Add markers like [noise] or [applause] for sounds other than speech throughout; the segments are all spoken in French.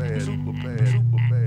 Superman, Superman, Superman.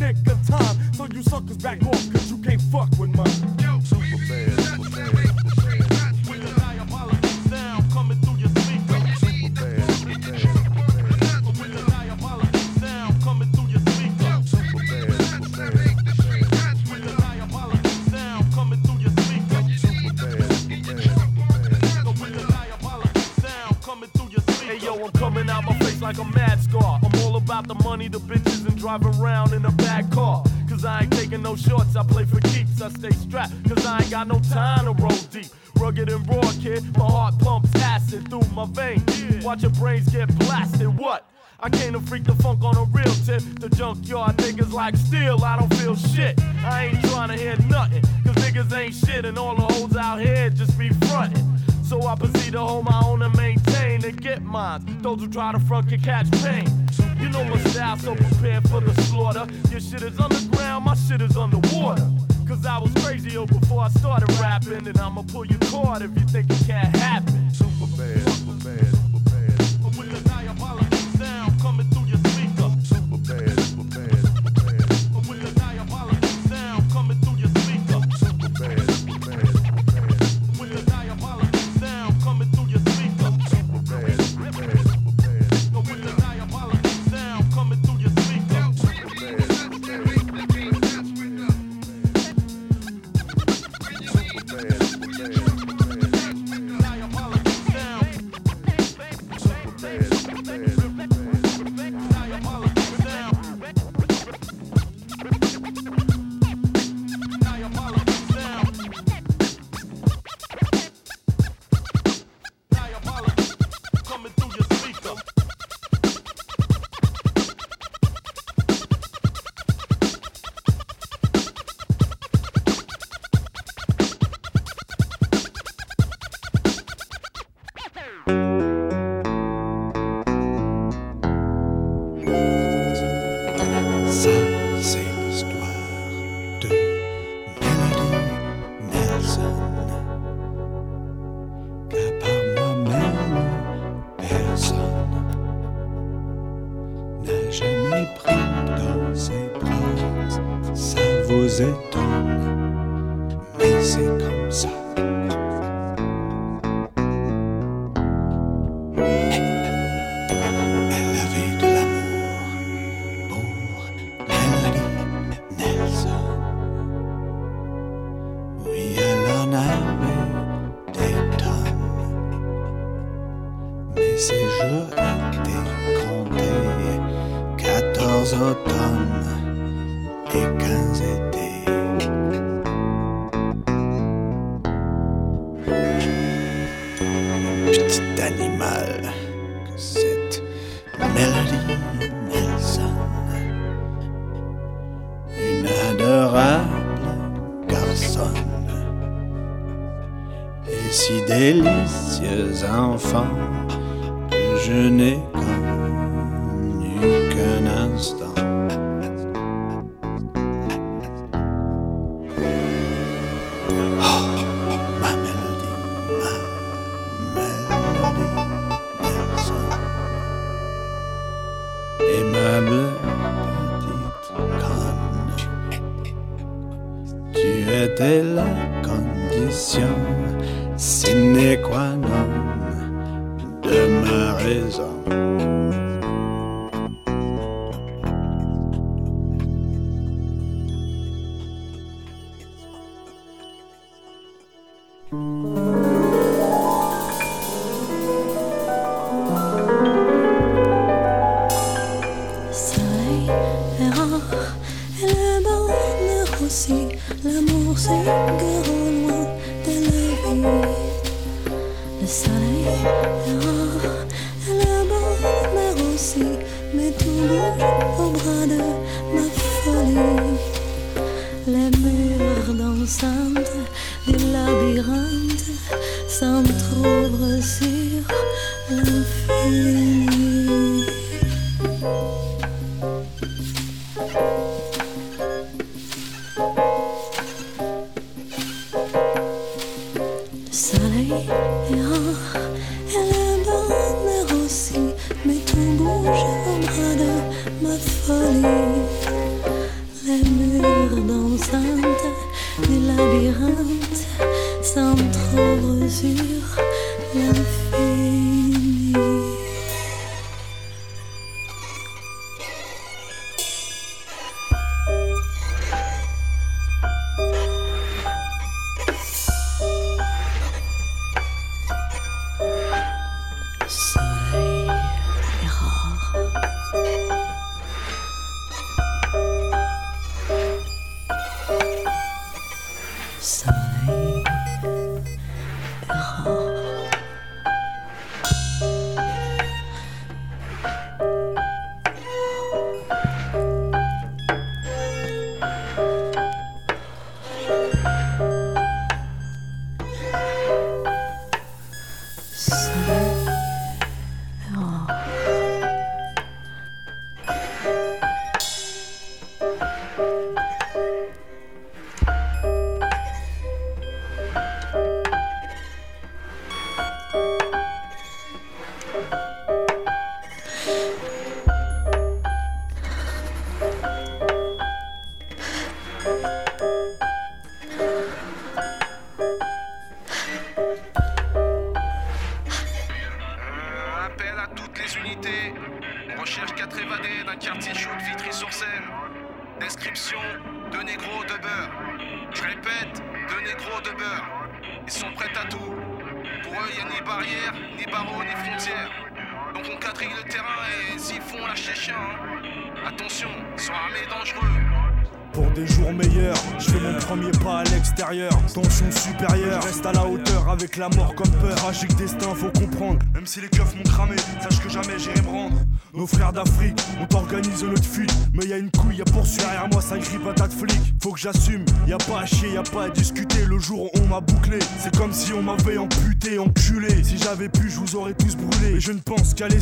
nick of time. So you suckers back off, cause you can't fuck with mine. Yo, super baby, bad, super bad, bad, like a mad scar. I'm all about the money, the bitch drive around in a bad car. Cause I ain't taking no shorts, I play for keeps. I stay strapped, cause I ain't got no time to roll deep. Rugged and raw, kid, my heart pumps acid through my veins. Watch your brains get blasted, what? I came to freak the funk on a real tip. The junkyard niggas like steel, I don't feel shit. I ain't trying to hear nothing, cause niggas ain't shit and all the hoes out here just be frontin'. So I proceed to hold my own and maintain and get mine. Those who try to front can catch pain. You know my style, so prepare for the slaughter. Your shit is underground, my shit is underwater. Cause I was crazy before I started rapping, and I'ma pull your card if you think it can't happen. Super bad. Des enfants que je n'ai connu qu'un instant. Oh, ma mélodie, ma mélodie, ma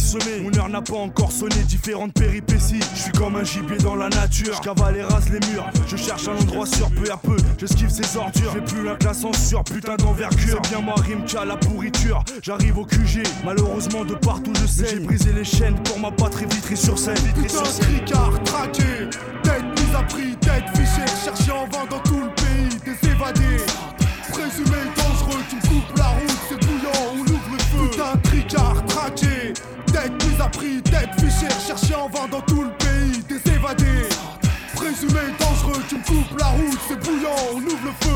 semer. Mon heure n'a pas encore sonné, différentes péripéties. Je suis comme un gibier dans la nature. Je cavale et rase les murs. Je cherche un endroit sûr, peu à peu. J'esquive ces ordures. J'ai plus la classe en sur, putain d'envergure. C'est bien moi, Rimka, la pourriture. J'arrive au QG, malheureusement de partout je sais. J'ai brisé les chaînes pour ma patrie vitrée sur scène. Vitrée sur scène. tricard traqué, tête mise à prix, tête fichée, recherché en vain dans tout le pays, des évadés. Présumé dangereux, tu coupes la route, prix, tête fichée, recherché en vain dans tout le pays, des évadés. Présumé dangereux, tu me coupes la route, c'est bouillant,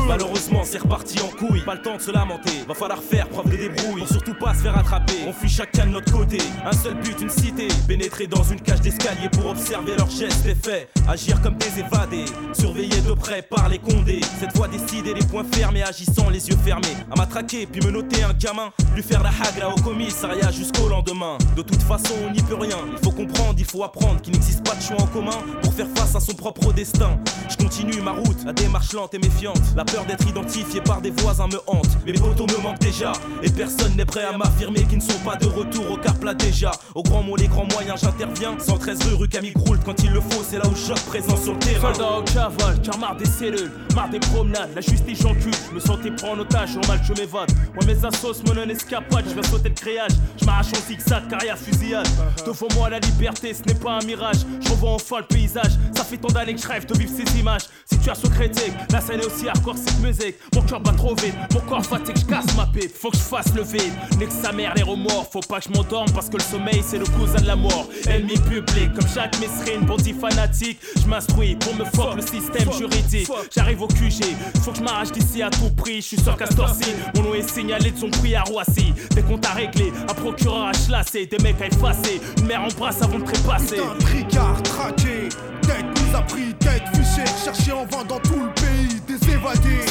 Malheureusement, c'est reparti en couille. Pas le temps de se lamenter. Va falloir faire preuve de débrouille. Pour surtout pas se faire attraper. On fuit chacun de notre côté. Un seul but, une cité. Pénétrer dans une cage d'escalier pour observer leurs gestes et faits. Agir comme des évadés. Surveillés de près par les condés. Cette fois décider les points fermés, agissant les yeux fermés. À matraquer, puis me noter un gamin. Lui faire la hagra au commissariat jusqu'au lendemain. De toute façon, on n'y peut rien. Il faut comprendre, il faut apprendre qu'il n'existe pas de choix en commun pour faire face à son propre destin. Je continue ma route, la démarche lente et méfiante. La peur d'être identifié par des voisins me hante. Mes potos me manquent déjà, et personne n'est prêt à m'affirmer qu'ils ne sont pas de retour au car plat déjà. Au grand mot, les grands moyens, j'interviens. 113 rue, rue Camille Croult, quand il le faut, c'est là où je présent sur le terrain. Soldat au cavale, car marre des cellules, marre des promenades, la justice j'encule, je me sentais prendre en otage, normal je m'évade. Moi mes assos, mon non escapade, je vais sauter le créage, je m'arrache en zigzag, carrière fusillade. Devant moi la liberté, ce n'est pas un mirage, je revois enfin le paysage, ça fait tant d'années que je rêve de vivre ces images. Situation critique, la scène est aussi hardcore cette musique, mon cœur bat trop vite, mon corps fatigue, je casse ma pipe, faut que je fasse le vide. Nique sa mère les remords, faut pas que je m'endorme parce que le sommeil c'est le cousin de la mort. Ennemi public, comme chaque mesrine, bandit fanatique, je m'instruis pour me fuck le système juridique. J'arrive au QG, faut que je m'arrache d'ici à tout prix. Je suis sur Castorci, mon nom est signalé de son prix à Roissy. Des comptes à régler, un procureur à chlasser, des mecs à effacer, une mère en brasse avant de trépasser. Putain, tricard traqué, tête nous a pris, tête fichée, cherché en vain dans tout le pays, des évadés.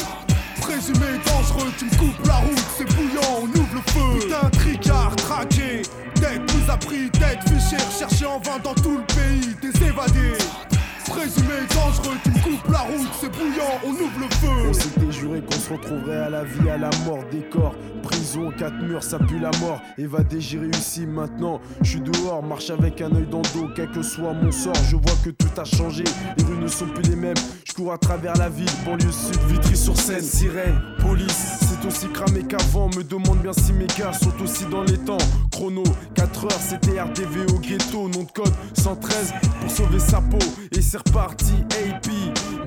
Présumé dangereux, tu me coupes la route, c'est bouillant, on ouvre le feu. Putain, tricard traqué, tête nous a pris, tête fichée, cherché en vain dans tout le pays, des évadés. Présumé dangereux, tu me coupes la route, c'est bouillant, on ouvre le feu. On s'était juré qu'on se retrouverait à la vie, à la mort des corps. Prison, quatre murs, ça pue la mort. Évadé, j'ai réussi maintenant. Je suis dehors, marche avec un œil dans le dos. Quel que soit mon sort, je vois que tout a changé. Les rues ne sont plus les mêmes. Je cours à travers la ville, banlieue sud, Vitry-sur-Seine, sirène, police. Aussi cramé qu'avant. Me demande bien si mes gars sont aussi dans les temps. Chrono, 4 heures, c'était RDV au ghetto. Nom de code 113 pour sauver sa peau. Et c'est reparti, AP.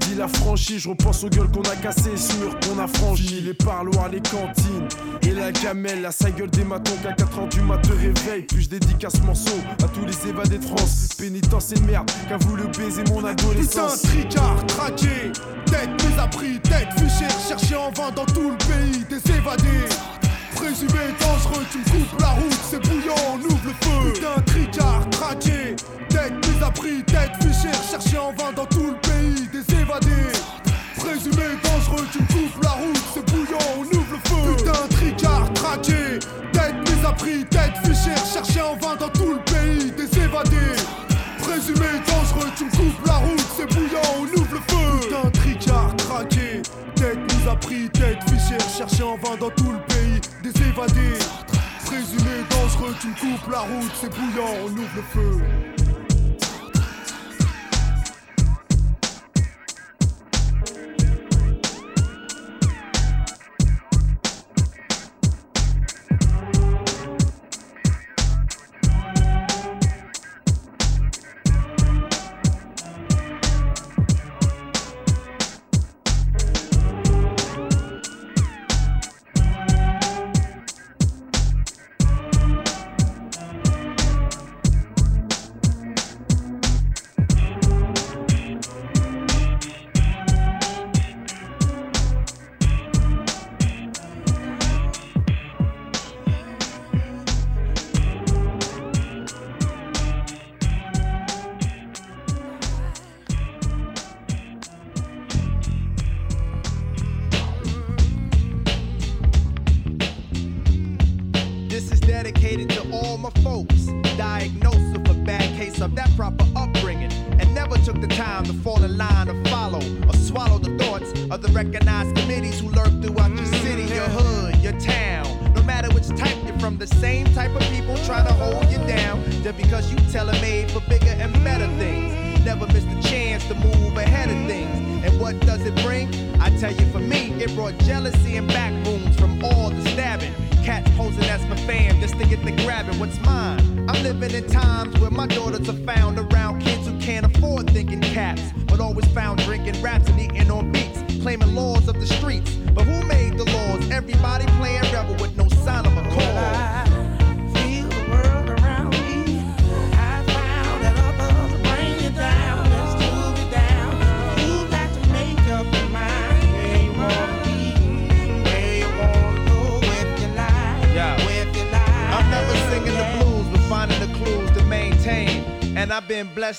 Dis la franchise, je repense aux gueules qu'on a cassées, murs qu'on a franchis, les parloirs, les cantines. Et la gamelle, la sa gueule des matons qu'à 4 ans du mat te réveille. Puis je dédicace ce morceau à tous les évadés de France? Pénitence et merde, qu'a voulu baiser mon Putain, adolescence. tricard traqué, tête nous a pris, tête fichée, cherché en vain dans tout le pays, Présumé dangereux, tu me coupes la route, c'est bouillant, on ouvre le feu. Putain, tricard traqué, tête nous a pris, tête fichée, cherché en vain dans tout le pays, des évadés. Présumé dangereux, tu me coupes la route, c'est bouillant, on ouvre le feu. Putain, tricard traqué, tête nous a pris, tête fichée, cherché en vain dans tout le pays, des évadés. Présumé dangereux, tu me coupes la route, c'est bouillant, on ouvre le feu. Putain, tricard traqué, tête pris, tête fichée, cherché en vain dans tout le pays, des évadés. Présumé dangereux, tu me coupes la route, c'est bouillant, on ouvre le feu.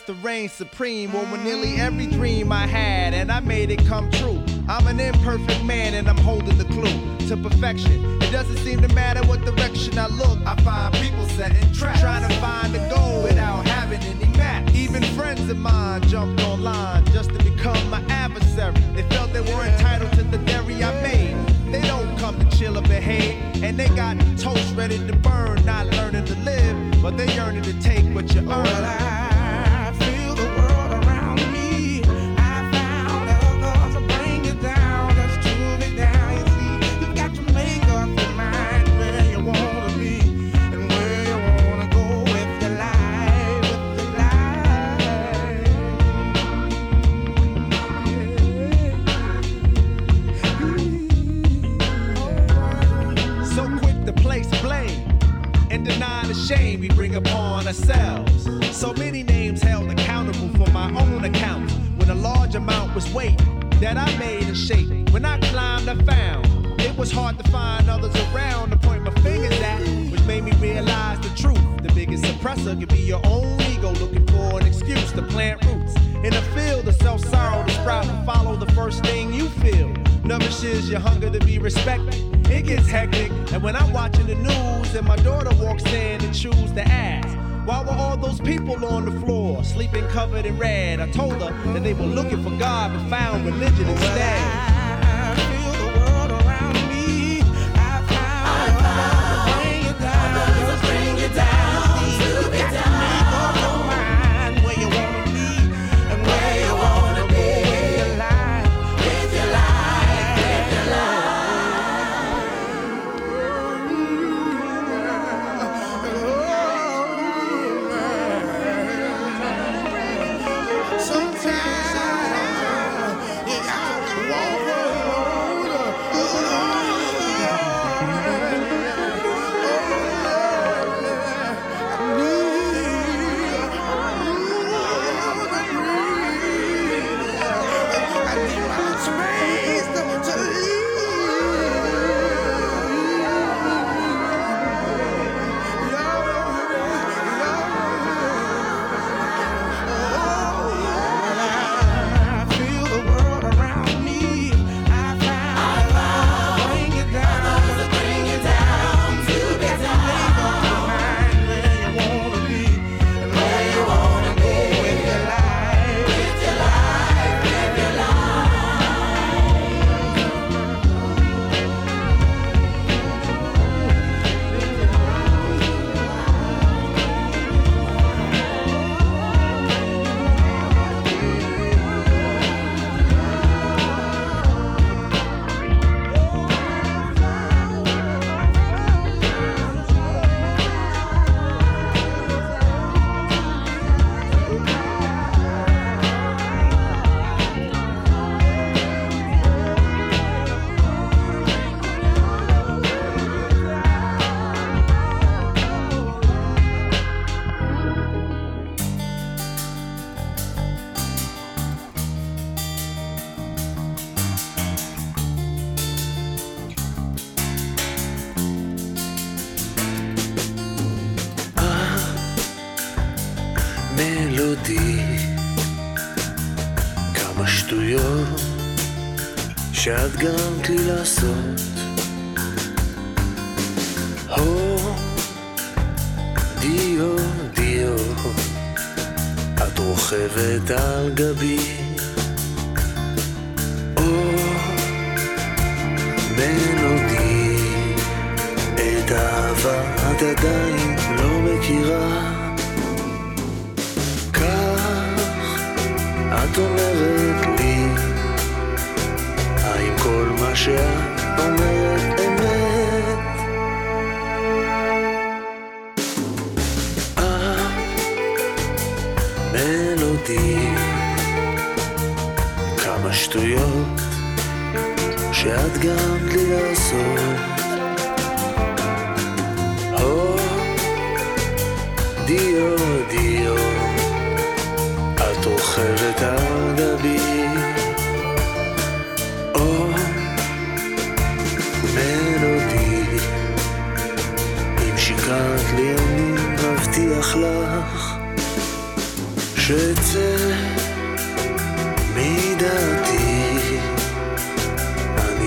To reign supreme over nearly every dream I had, and I made it come true. I'm an imperfect man, and I'm holding the clue to perfection. It doesn't seem to matter what direction I look. I find people setting traps, trying to find a goal without having any map. Even friends of mine jumped online just to become my adversary. They felt they were entitled to the dairy I made. They don't come to chill or behave, and they got toast ready to burn, not learning to live, but they yearning to take what you earn. Bring upon ourselves. So many names held accountable for my own accounts when a large amount was weight that I made and shaped. When I climbed, I found it was hard to find others around to point my fingers at, which made me realize the truth. The biggest suppressor could be your own ego looking for an excuse to plant roots in a field of self sorrow to sprout and follow the first thing you feel. Nourishes your hunger to be respected. It gets hectic, and when I'm watching the news and my daughter walks in and chews the ass. Why were all those people on the floor, sleeping covered in red? I told her that they were looking for God but found religion instead.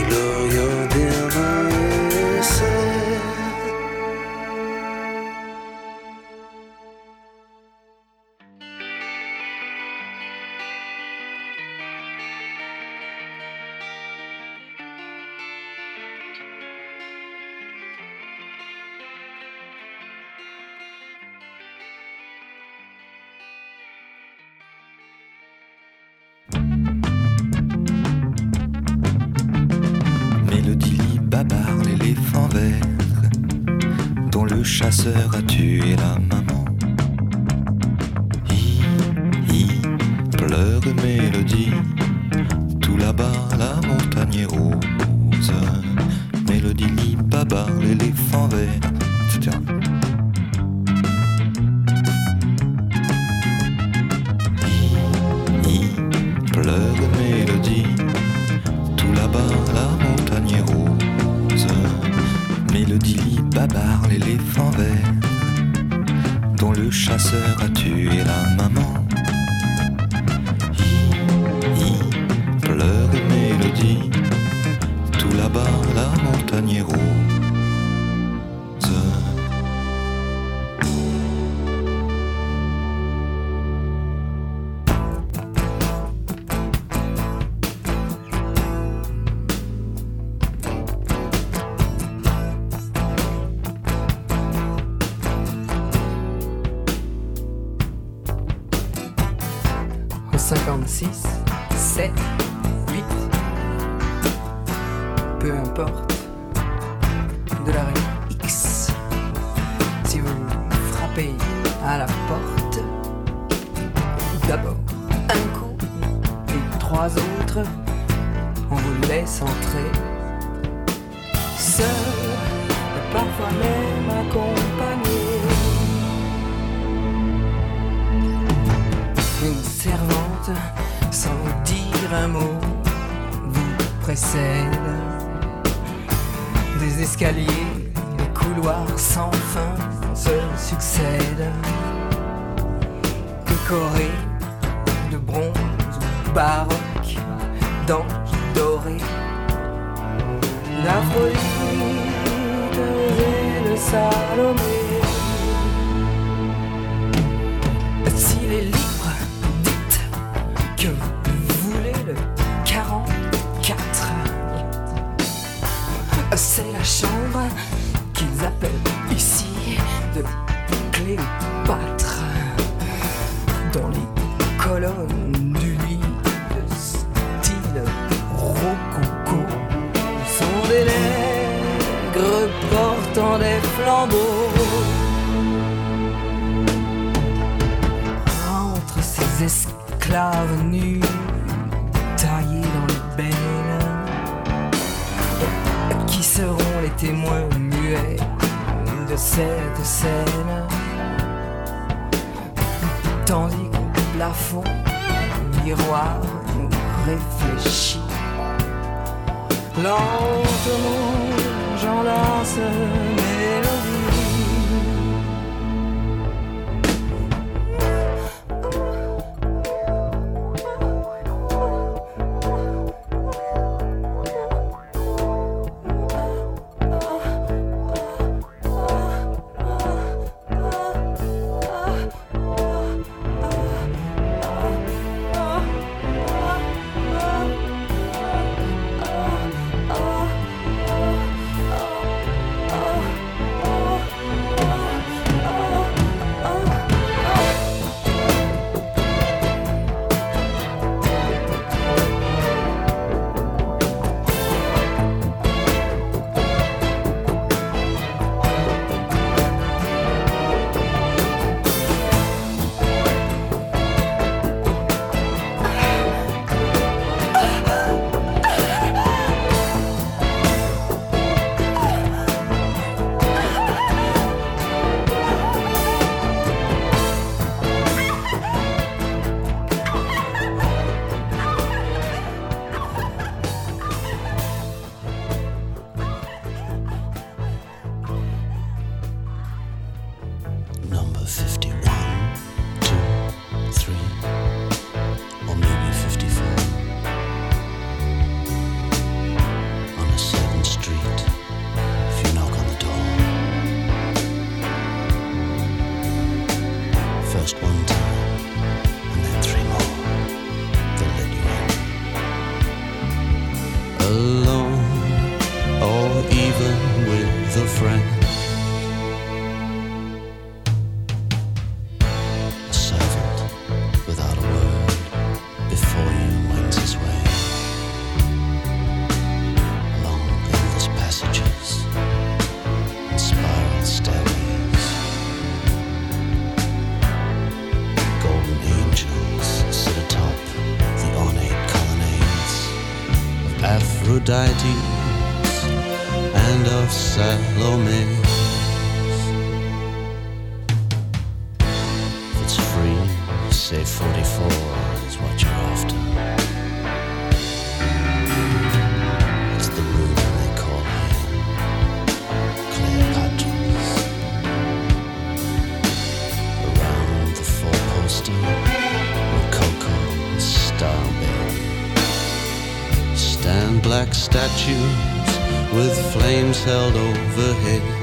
love. de la rue X. Si vous frappez à la porte, d'abord un coup et trois autres, on vous laisse entrer. Seul, parfois même accompagné. Une servante, sans vous dire un mot, vous précède des escaliers, des couloirs sans fin se succèdent, décorés de bronze ou baroque, d'anges dorés. L'Aphrodite et Salomé. And of Salome. Held overhead.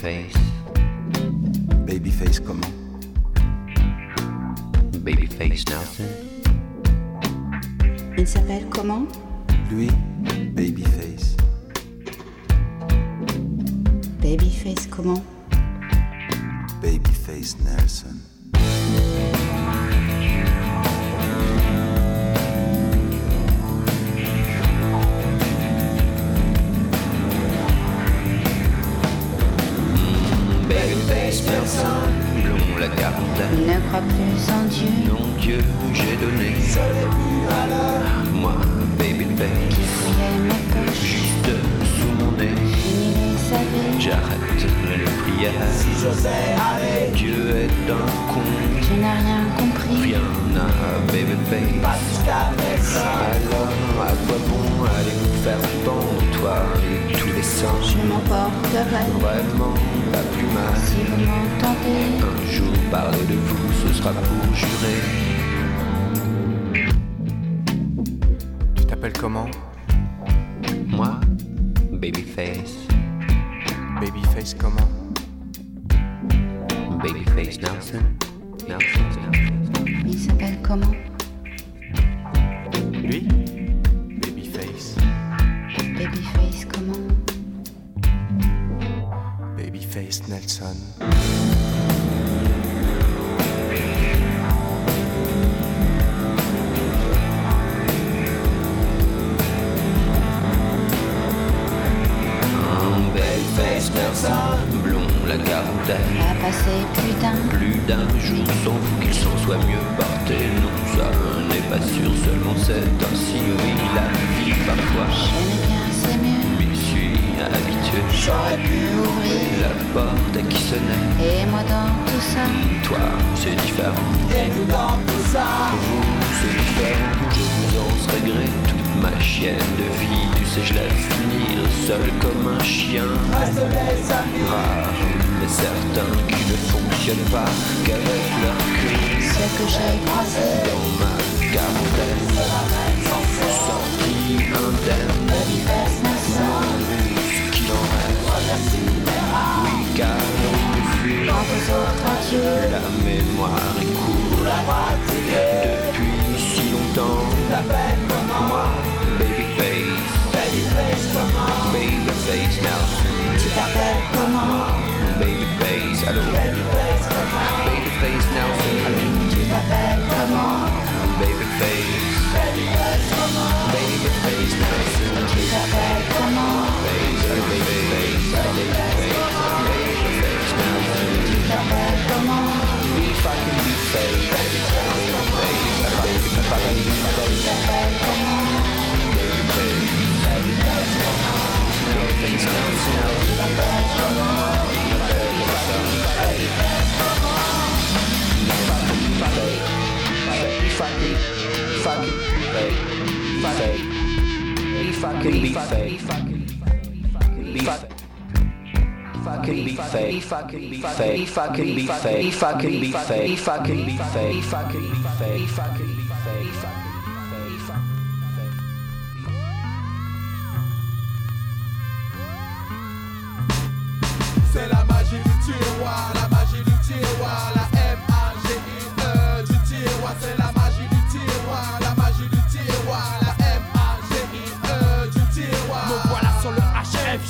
Babyface. Babyface comment Babyface Nelson. Il s'appelle comment? Lui, Babyface. Babyface comment? Babyface Nelson. La. A passé plus d'un. Plus d'un jour sans vous qu'il s'en soit mieux porté. Non, ça n'est pas sûr, seulement c'est ainsi. Oui, la vie parfois. Je n'ai bien, c'est mieux. M'y suis habitué. J'aurais pu ouvrir. La porte à qui sonnait. Et moi dans tout ça. Toi, c'est différent. Et nous dans tout ça. Vous, c'est différent. Je vous en serai gré. Toute ma chienne de vie, tu sais, je laisse finir seul comme un chien. Reste les amis. Rare, certains qui ne fonctionnent pas qu'avec leur queue. Ce que j'ai croisé. Dans ma quarantaine, sorti indemne. Babyface Nelson. Ce qu'il en reste. Oui, car on fuit. Autres adieux. La mémoire est courte depuis si longtemps. Moi, Babyface, Babyface Nelson. Tu t'appelles comment Babyface, allô. fucking be fake. Be fake. Fucking be fake. Fucking be fake. Fucking be fake. Fucking be fake. Fucking be fake. Fucking be fake. Fucking be fake. C'est la magie du tiroir, la magie du tiroir.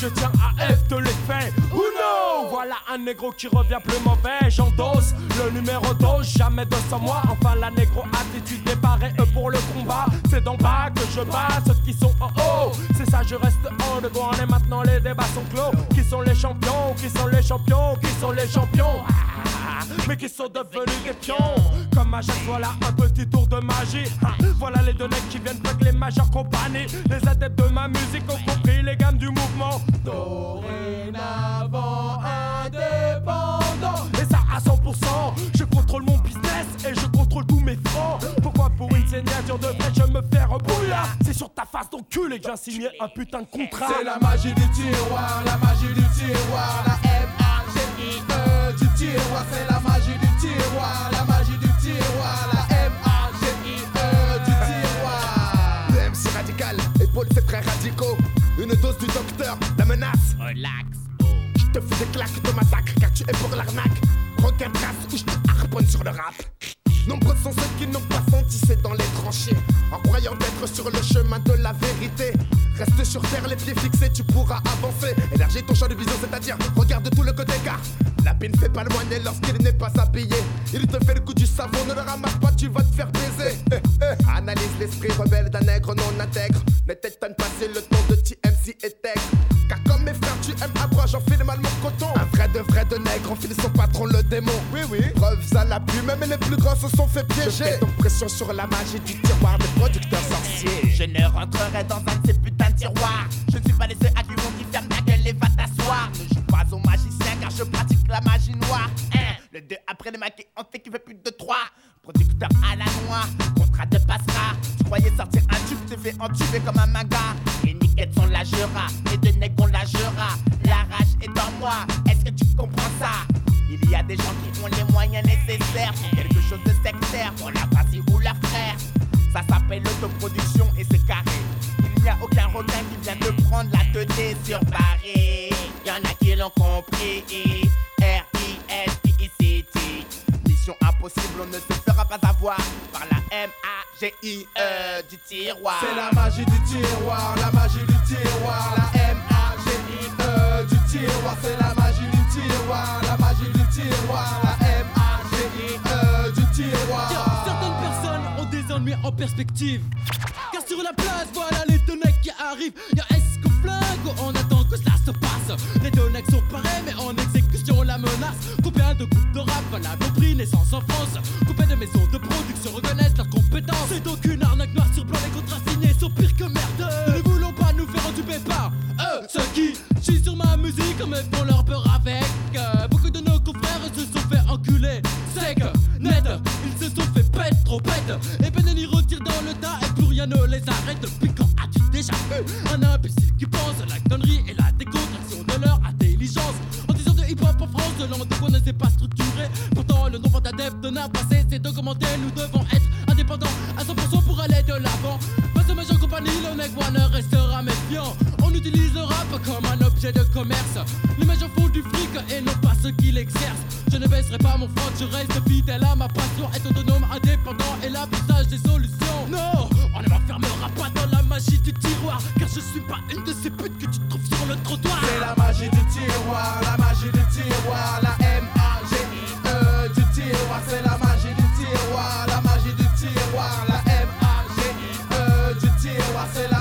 Je tiens à F de l'effet. Ou non Voilà un négro qui revient plus mauvais. J'endosse le numéro 12, jamais de sans moi. Enfin, la négro attitude est parée pour le combat. C'est d'en bas que je bats ceux qui sont en haut. C'est ça, je reste en de et maintenant les débats sont clos. Qui sont les champions? Qui sont les champions? Qui sont les champions? Ah, mais qui sont devenus des pions. Comme à chaque fois là, un petit tour de magie. Ah, Voilà les deux qui viennent avec les majeures compagnies. Les adeptes de ma musique ont compris les gammes du mouvement. Dorénavant indépendant. Et ça à 100%. Je contrôle mon business et je contrôle tous mes francs. Pourquoi pour une signature de je me fais rebouillard C'est sur ta face d'enculé que j'ai signé un putain de contrat. C'est la magie du tiroir, la magie du tiroir, la M-A-G-I-E du tiroir, c'est la magie du tiroir, la magie du tiroir, la M-A-G-I-E du tiroir. Le MC radical, épaule c'est très radicaux. Une dose du docteur, la menace. Relax. Je te fais des claques de massacre car tu es pour l'arnaque. Requin trace ou je te harponne sur le rap. Nombreux sont ceux qui n'ont pas senti c'est dans les tranchées. En croyant être sur le chemin de la vérité. Reste sur terre les pieds fixés tu pourras avancer. Élargis ton champ de vision c'est-à-dire regarde tout le côté car La ne fait pas le moignet lorsqu'il n'est pas habillé Il te fait le coup du savon ne le ramasse pas tu vas te faire baiser. [laughs] Analyse l'esprit rebelle d'un nègre non intègre. Ne t'étonne pas c'est le ton de TMC et Tech Car comme mes frères tu aimes à j'en file mal mon coton Un vrai de vrai de nègre enfile son patron le démon Oui oui Preuves à la pluie même les plus grands se sont fait piéger Je donc pression sur la magie du tiroir des producteurs sorciers Je ne rentrerai dans un de ces putains de tiroirs. Je ne suis pas seuls à qui vont dire ferme ta gueule et va t'asseoir. Ne joue pas au magicien car je pratique la magie noire. Hein, le 2 après le maquis, on fait qu'il fait plus de 3. Producteur à la noix, contrat de passera. Tu croyais sortir un tube, te fais entuber comme un manga. Les niquettes sont la jura, les deux nègres on la jura. La rage est en moi, est-ce que tu comprends ça? Il y a des gens qui ont les moyens nécessaires pour quelque chose de sectaire, pour la partie ou la frère. Ça s'appelle l'autoproduction et c'est carré. Il n'y a aucun requin qui vient de prendre la tête sur Paris. Y'en a qui l'ont compris. R-I-S-P-I-C-T. Mission impossible, on ne se fera pas avoir par la M-A-G-I-E du tiroir. C'est la magie du tiroir, la magie du tiroir, la M-A-G-I-E c'est la magie du tiroir, la magie du tiroir, la M-A-G-I-E du tiroir. Certaines personnes ont des ennuis en perspective. Car sur la place, voilà les deux necks qui arrivent. Y'a est-ce que flingue on attend que cela se passe? Les deux necks sont parés, mais en exécution la menace. Combien de groupes de rap valables ont pris naissance en France? Combien de maisons de production reconnaissent leurs compétences? C'est donc une arnaque noire sur blanc, les contrats signés sont pires que merde. Nous ne voulons pas nous faire entuber par eux, ceux qui sur ma musique, mais font leur peur avec. Euh, beaucoup de nos confrères se sont fait enculer. Sec, net, ils se sont fait pète, trop bête. Et y retire dans le tas et plus rien ne les arrête. Depuis quand as-tu déjà vu un imbécile qui pense à la connerie et la décontraction de leur intelligence? En disant de hip-hop en France, de langue qu'on ne sait pas structurer. Pourtant, le nombre d'adeptes n'a pas cessé d'augmenter. Nous devons être indépendants à 100% pour aller de l'avant. Face aux majeures compagnies, le mec ne restera méfiant. On utilise le rap comme de commerce. Majors font du fric et non pas ceux qui l'exercent. Je ne baisserai pas mon front, je reste fidèle à ma passion. Être autonome, indépendant et l'affichage des solutions. Non, on ne m'enfermera pas dans la magie du tiroir. Car je suis pas une de ces putes que tu trouves sur le trottoir. C'est la magie du tiroir, la magie du tiroir, la M-A-G-I-E du tiroir, c'est la magie du tiroir, la magie du tiroir, la M-A-G-I-E du tiroir, c'est la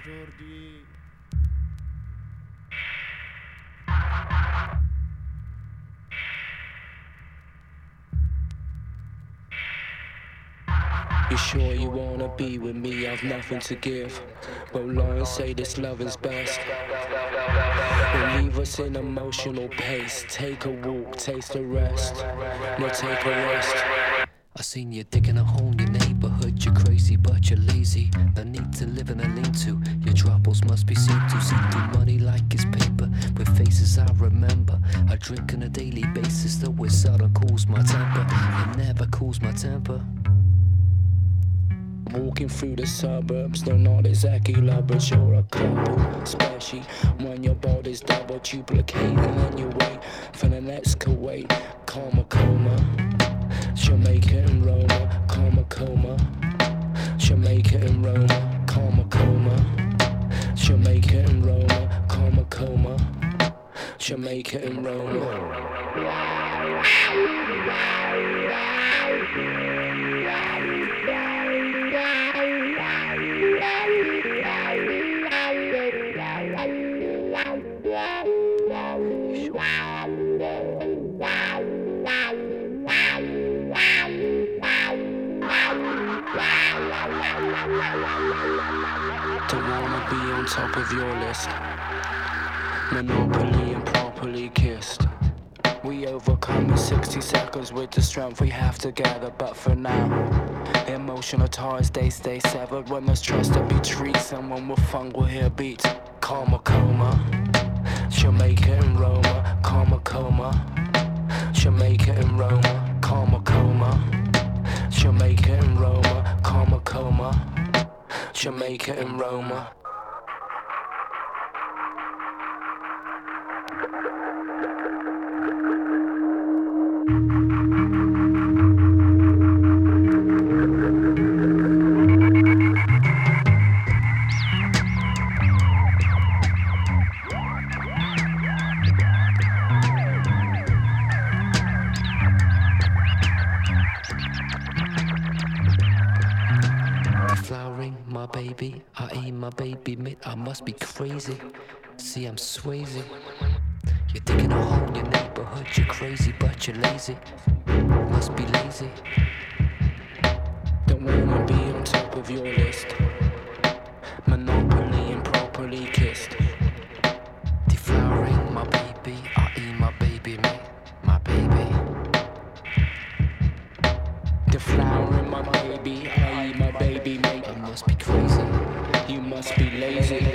aujourd'hui. You sure you wanna be with me? I've nothing to give. But Lauren say this love is best. Will leave us in emotional pace. Take a walk, taste a rest. No, take a rest. I seen you digging a hole in your neighborhood. You're crazy, but you're lazy. No need to live in a lean to. Your troubles must be seen to. See through money like it's paper. With faces I remember. I drink on a daily basis, though it seldom cools my temper. It never cools my temper. Walking through the suburbs, they're not exactly lovers, you're a couple. Especially when your body's double duplicating and you wait for the next Kuwait. Coma, coma. Jamaica and Roma, coma, coma. Jamaica and Roma, coma, coma. Jamaica and Roma, coma, coma. Jamaica and Don't top of your list. Monopoly and properly kissed. We overcome in 60 seconds with the strength we have together, but for now, emotional ties they stay severed. When there's trust to be and when we're fun, we'll hear beats. Coma, coma. Jamaica and Roma, coma, coma. Jamaica and Roma, coma, coma. Jamaica and Roma, coma, coma. Jamaica and Roma. Baby, I eat my baby meat. I must be crazy. See, I'm Swayze. You're a hole in your neighborhood. You're crazy, but you're lazy. Must be lazy. Don't wanna be on top of your list. Monopoly and properly kissed. Deflowering my baby, I eat my baby meat. My baby. Deflowering my baby, I eat my baby mate. I must be crazy. You must be lazy.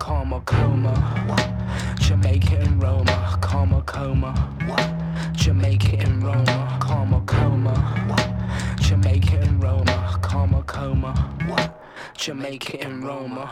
Karma coma. Jamaica and Roma. Karma coma. Jamaica and Roma. Karma coma. Jamaica and Roma. Karma coma. Jamaica and Roma.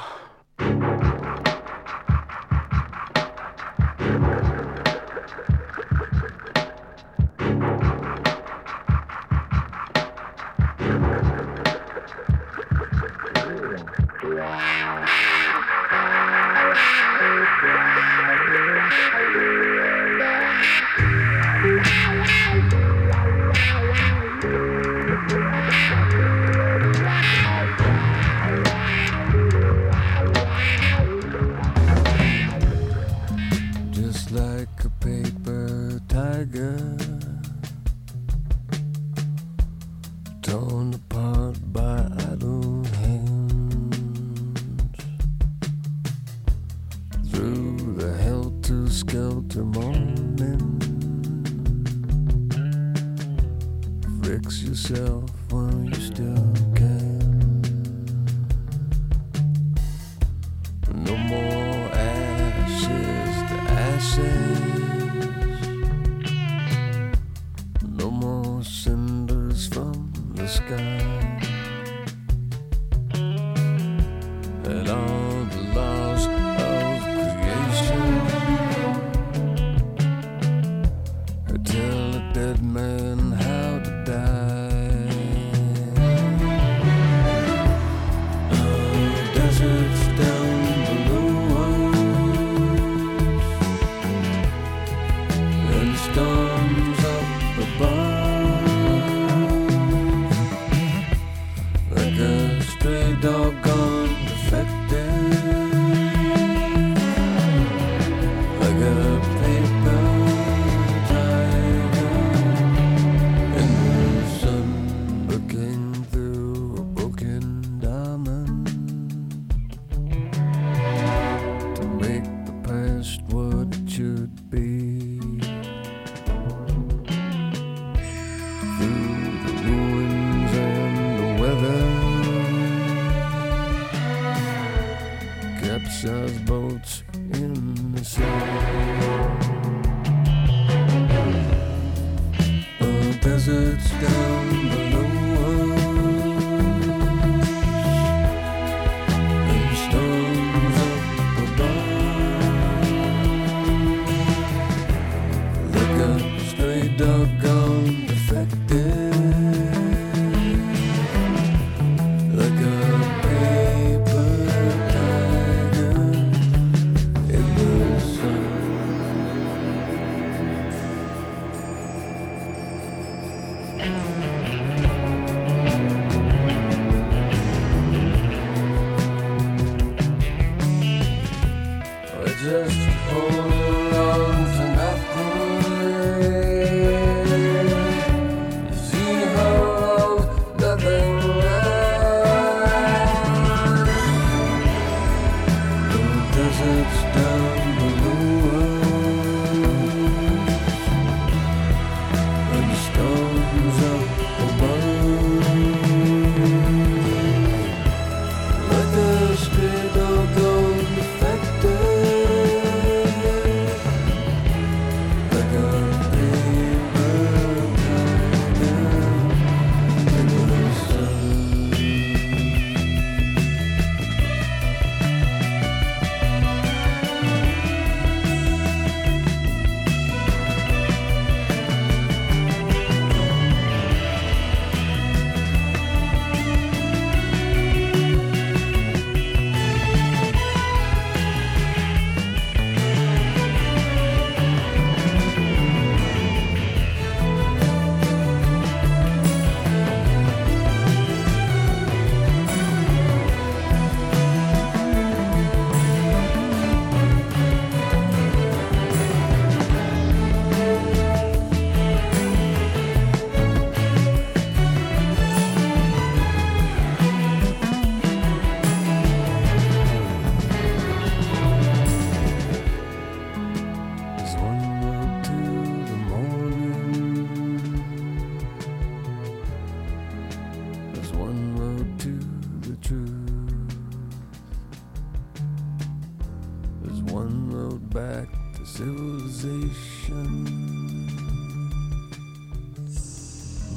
Civilization.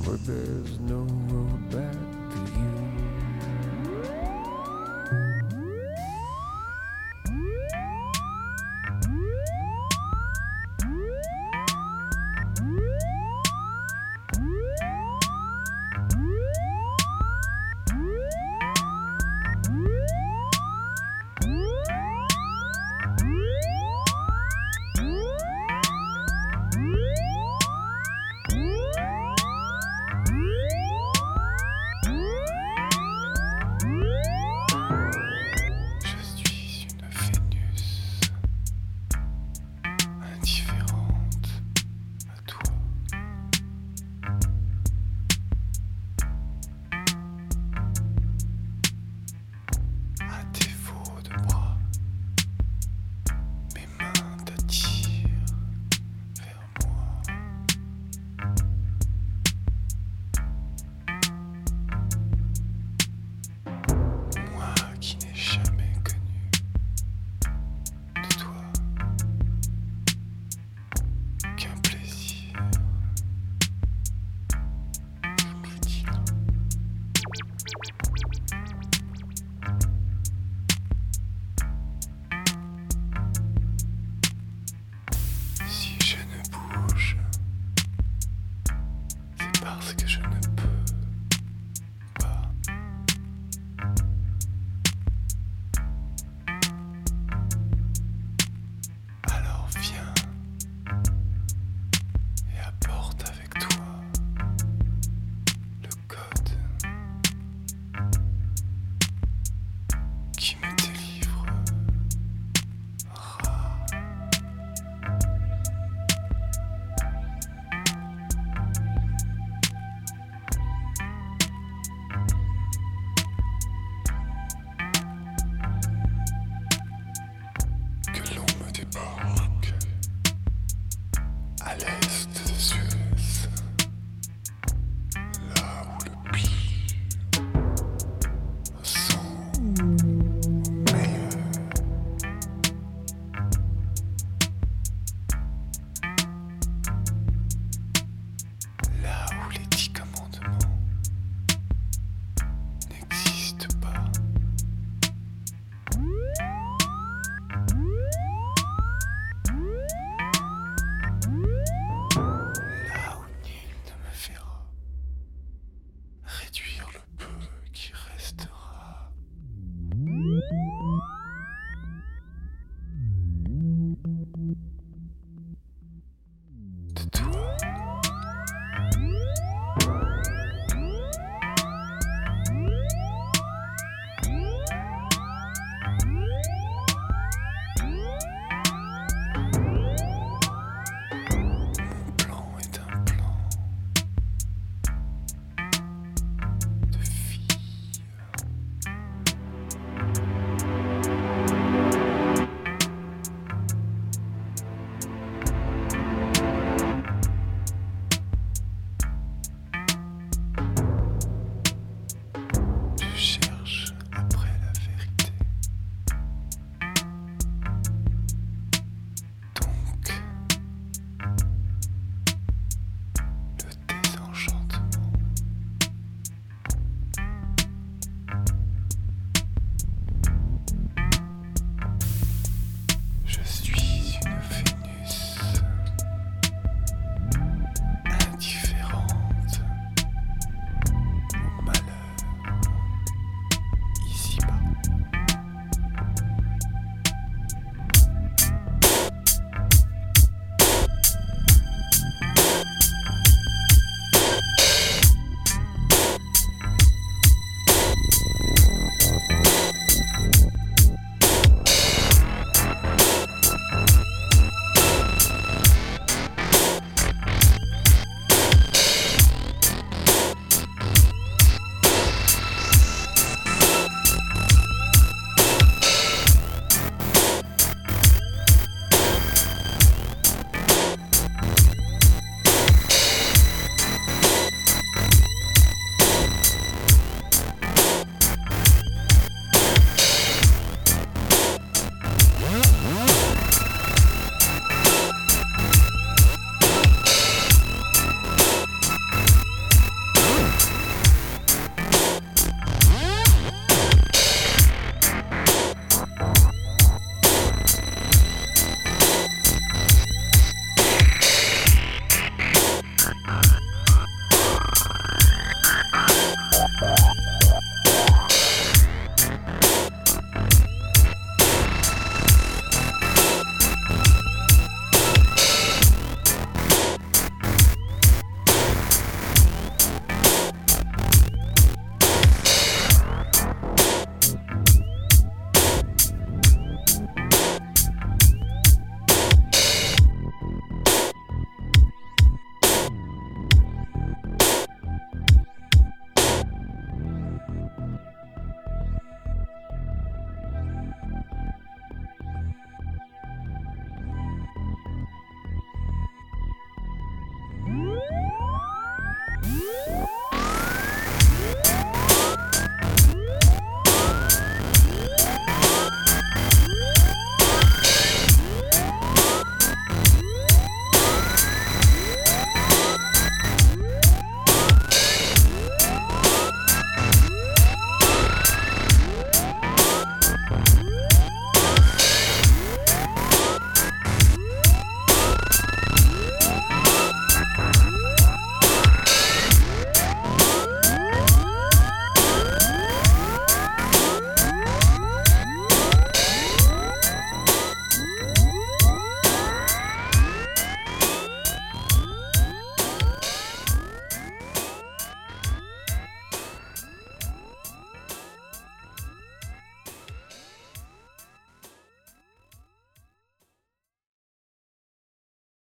But there's no road back